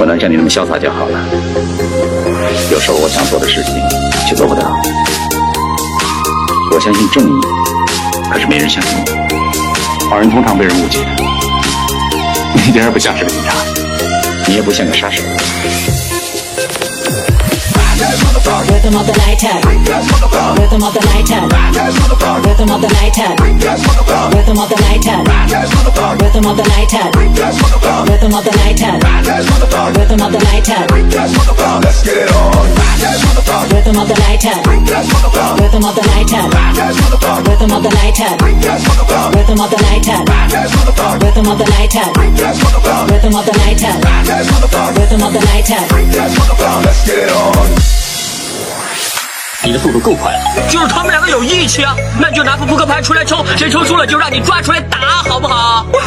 我能像你那么潇洒就好了。有时候我想做的事情却做不到。我相信正义，可是没人相信我。好人通常被人误解。你一点也不像是个警察，你也不像个杀手。Rhythm of the night time. Rhythm of the night time. Rhythm of the night time. Rhythm of the night time. Rhythm of the night time. Rhythm of the night time. Rhythm of the night time. Let's get it on. Rhythm of the night time. Rhythm of the night time. Rhythm of the night time. Rhythm of the night time. Rhythm of the night time. Rhythm of the night time. Rhythm of the night time. Let's get it on. 你的速度够快了，就是他们两个有义气啊，那就拿副扑克牌出来抽，谁抽输了就让你抓出来打，好不好？喂，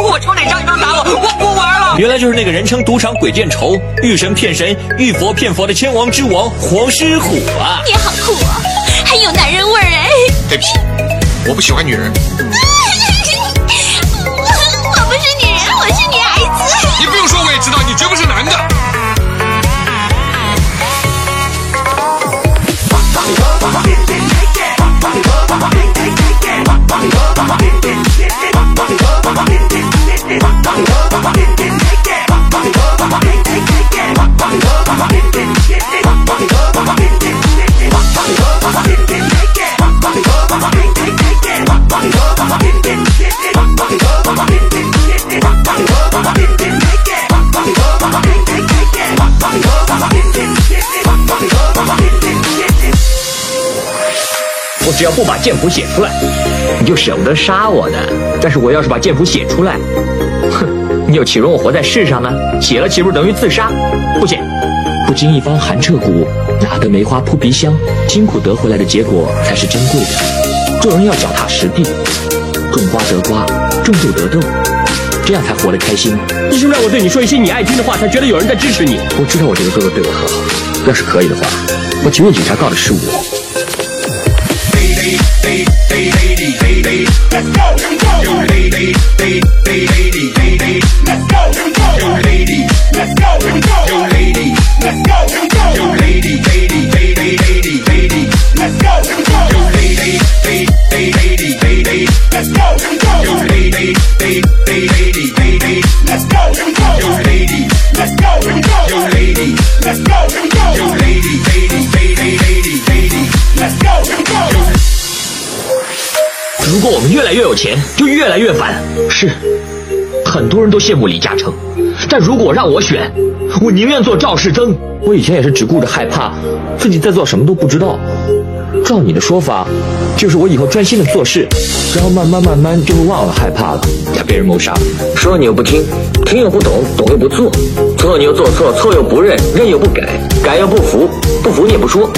我抽哪张你能打我？我不玩了。原来就是那个人称赌场鬼见愁、遇神骗神、遇佛骗佛的千王之王黄狮虎啊！你好酷啊，很有男人味儿哎！对不起，我不喜欢女人。我 我不是女人，我是女孩子。你不用说，我也知道你绝不是男的。我只要不把剑谱写出来，你就舍不得杀我的。但是我要是把剑谱写出来，哼，你又岂容我活在世上呢？写了岂不是等于自杀？不写。不经一番寒彻骨，哪得梅花扑鼻香？辛苦得回来的结果才是珍贵的。做人要脚踏实地，种瓜得瓜，种豆得豆，这样才活得开心。你是不是让我对你说一些你爱听的话，才觉得有人在支持你？我知道我这个哥哥对我很好，要是可以的话，我情愿警察告的是我。Let's go. Yo, lady, lady, lady, lady. Let's go. Yo, lady, let's go. Yo, lady, let's go. Yo, lady, lady, lady, lady, lady. Let's go. Yo, lady, lady, lady, lady. Let's go. Yo, lady, lady, lady, lady. Let's go. Yo, lady, let's go. Yo, lady, let's go. Yo, lady, lady, lady, lady, lady. Let's go. 如果我们越来越有钱，就越来越烦。是，很多人都羡慕李嘉诚，但如果让我选，我宁愿做赵世增。我以前也是只顾着害怕，自己在做什么都不知道。照你的说法，就是我以后专心的做事，然后慢慢慢慢就会忘了害怕了，才被人谋杀。说你又不听，听又不懂，懂又不做，做你又做错，错又不认，认又不改，改又不服，不服你也不说，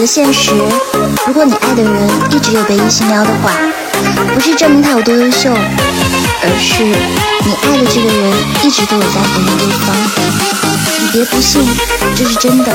的现实：如果你爱的人一直有被异性撩的话，不是证明他有多优秀，而是你爱的这个人一直都有在回应对方。你别不信，这是真的。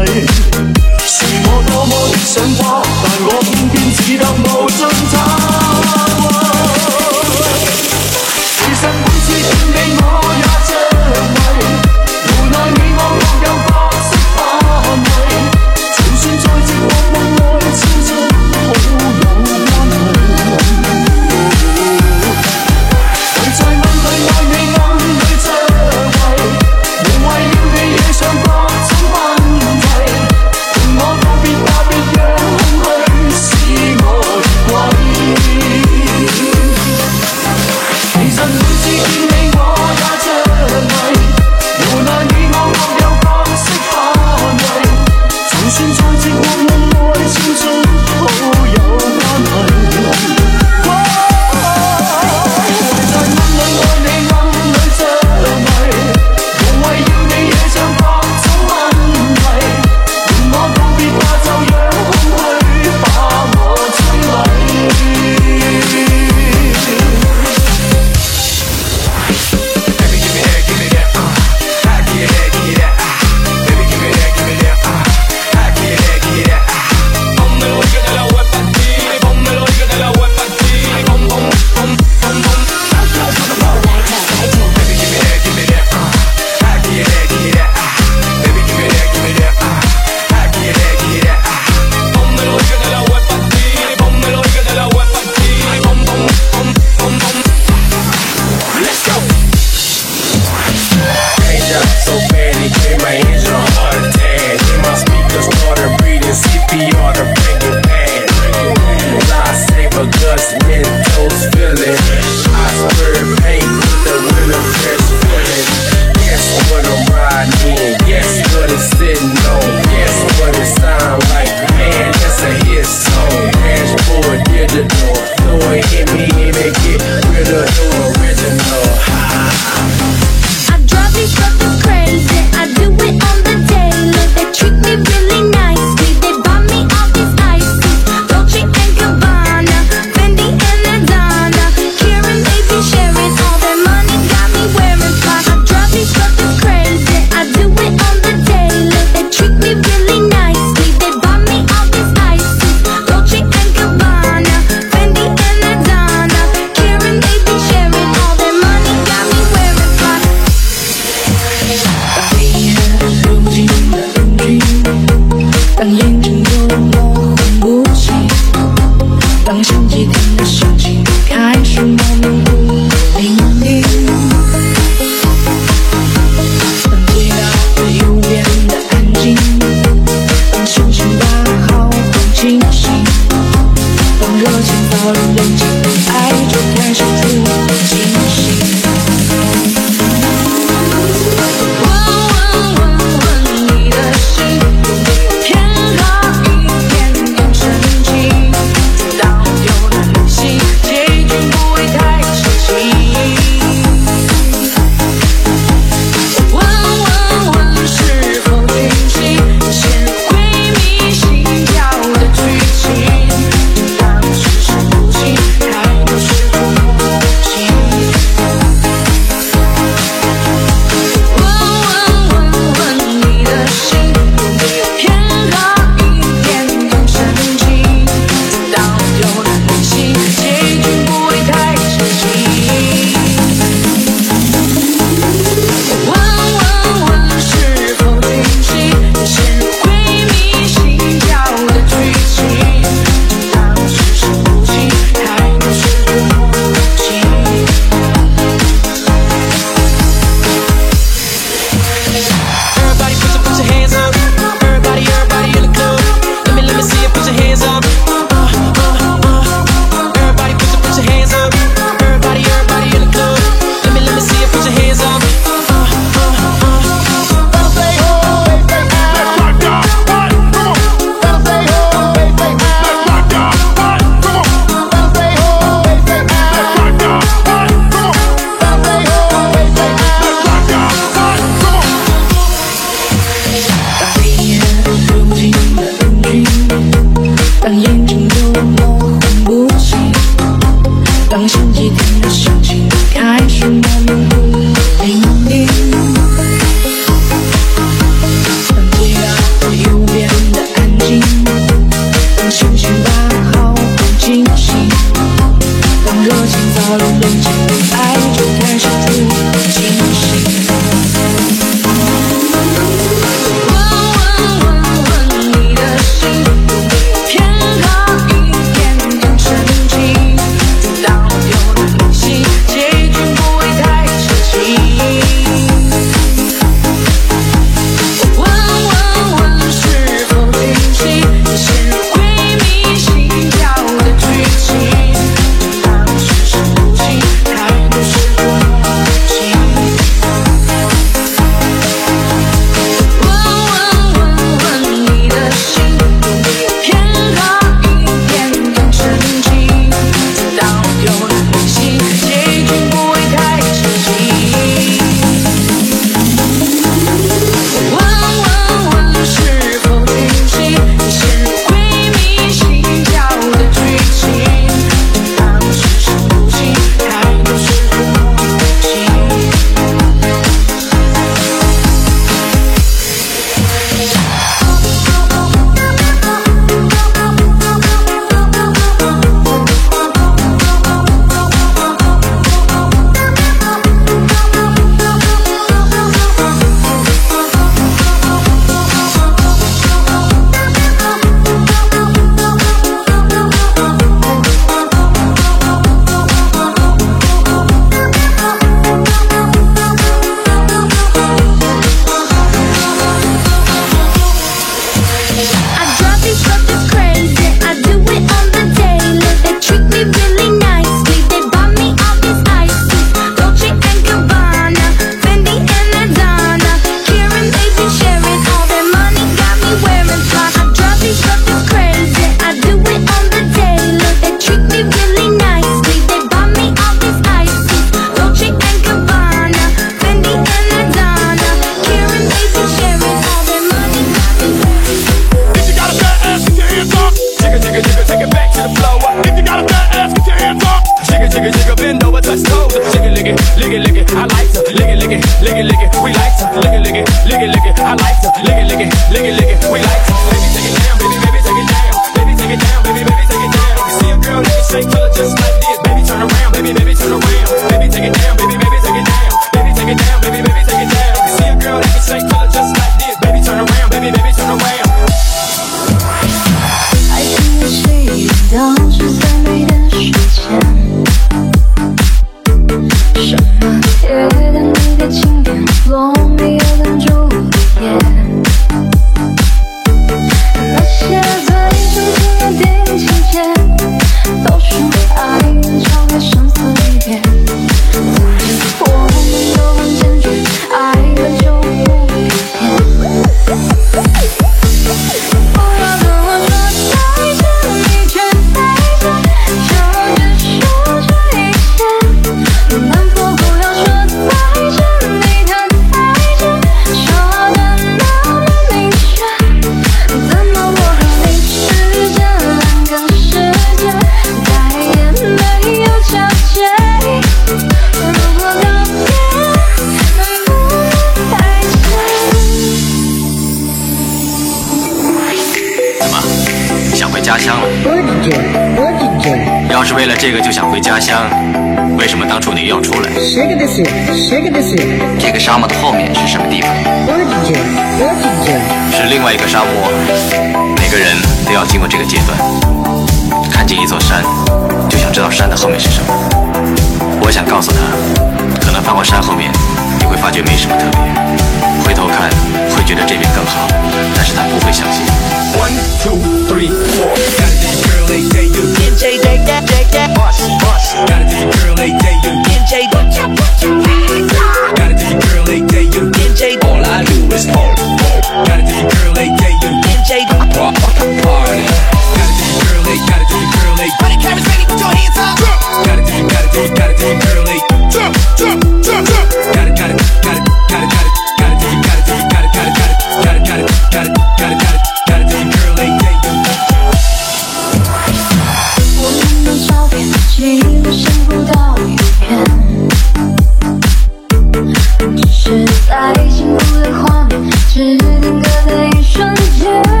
在幸福的画面，只定格在一瞬间。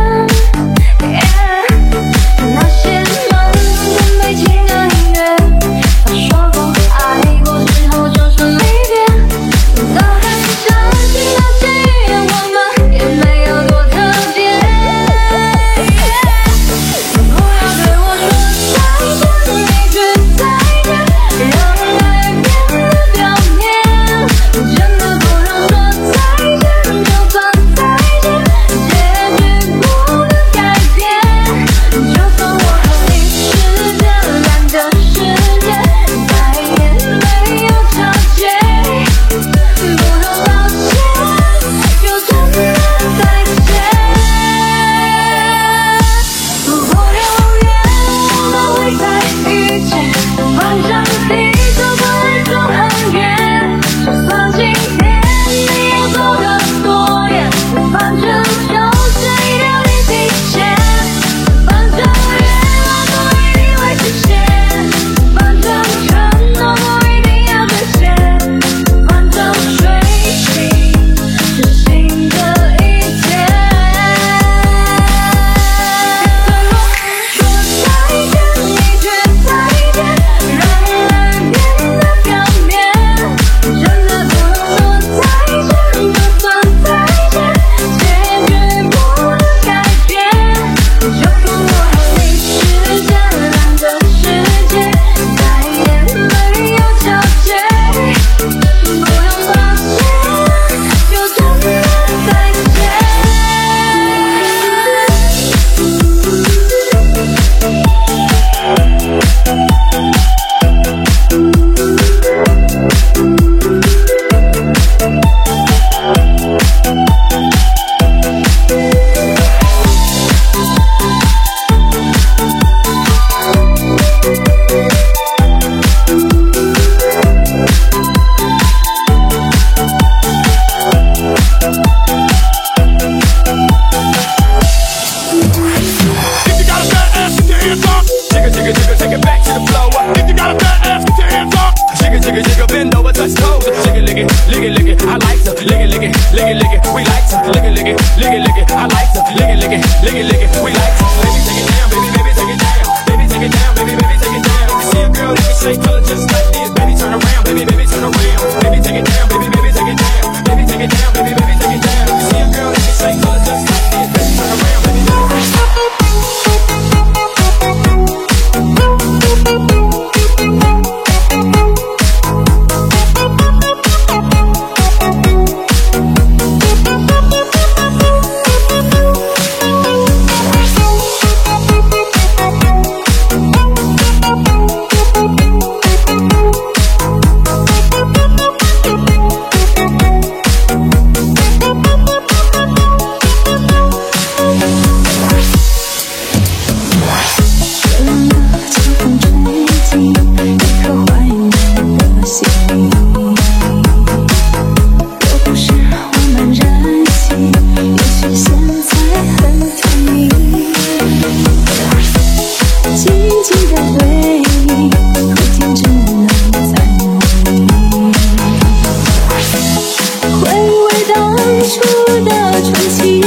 出的传奇。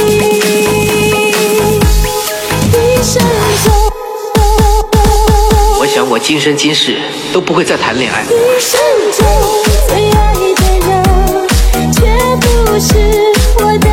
我想我今生今世都不会再谈恋爱。一生中最爱的人却不是我的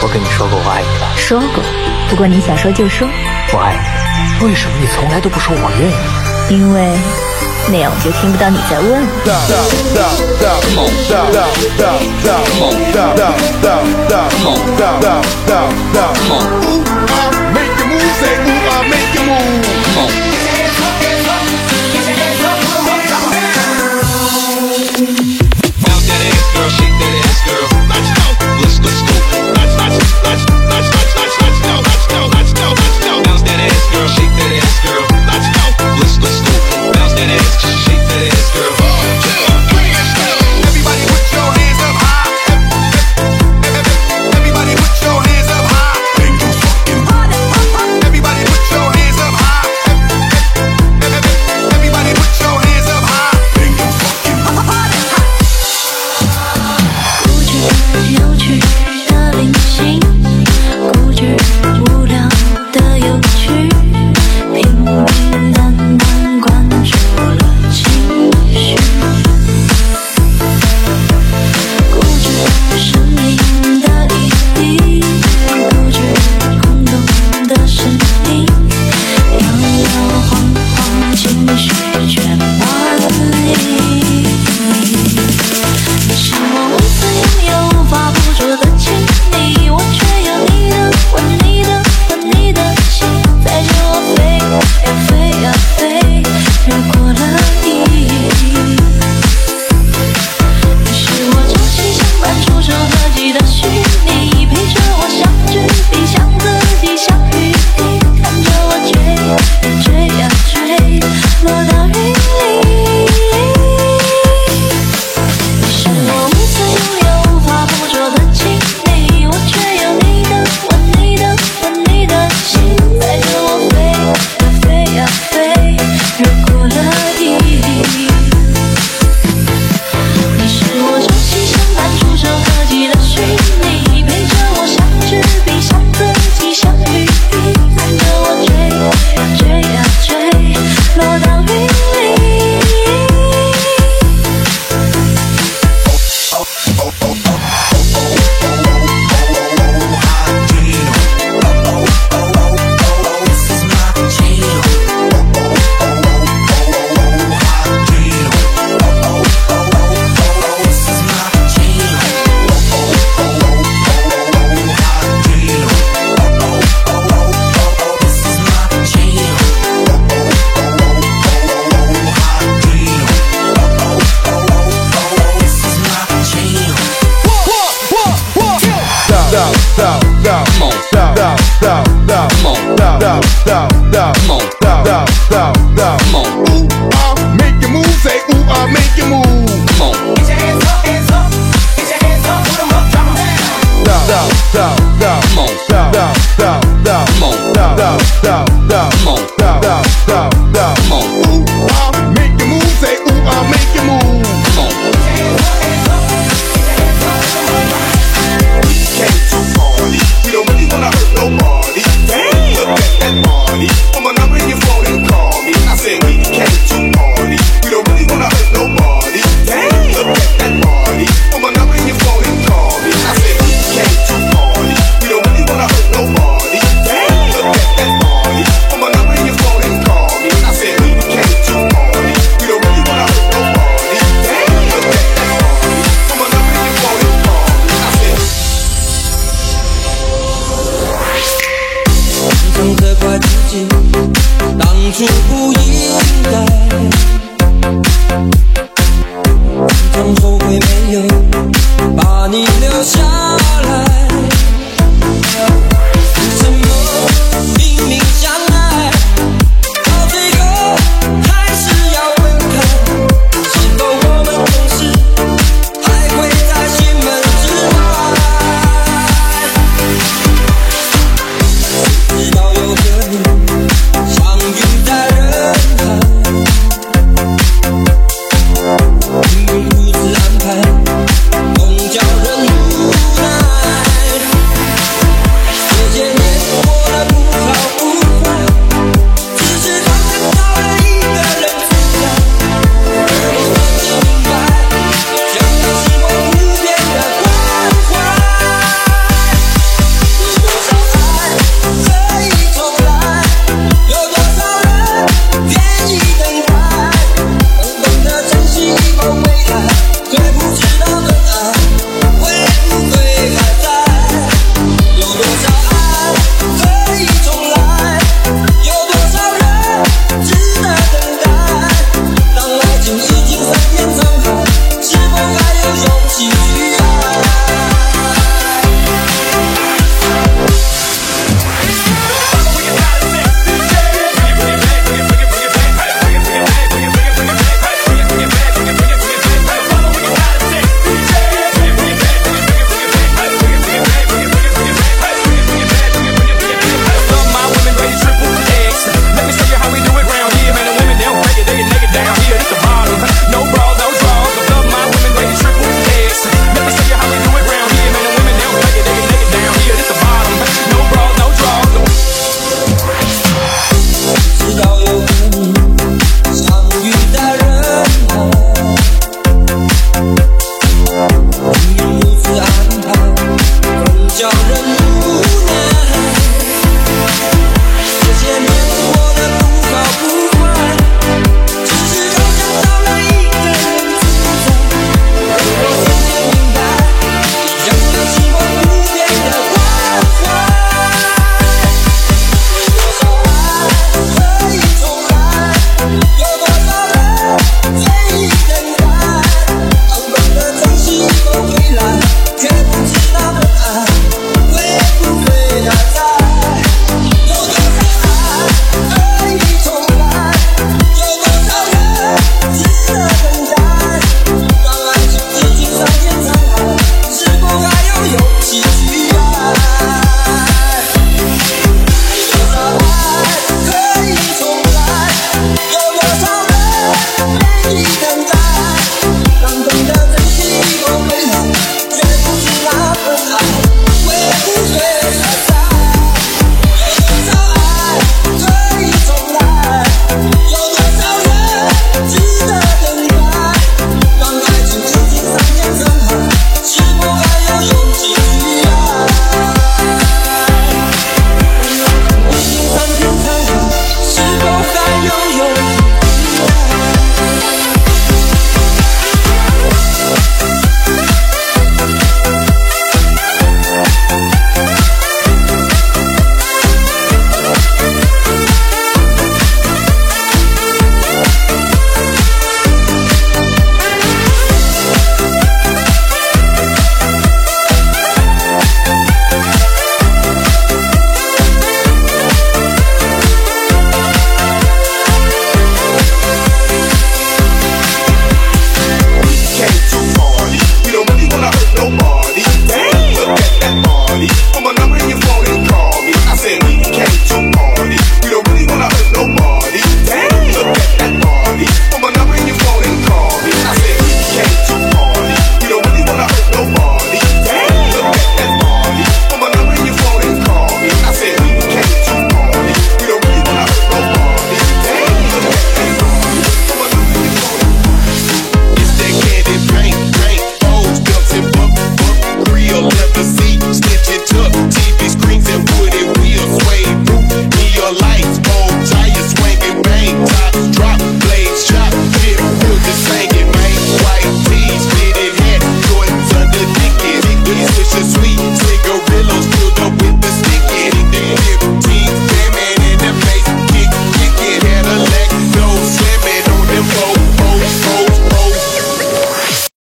我跟你说过我爱你。说过，不过你想说就说。我爱你。为什么你从来都不说我愿意？因为那样我就听不到你在问了。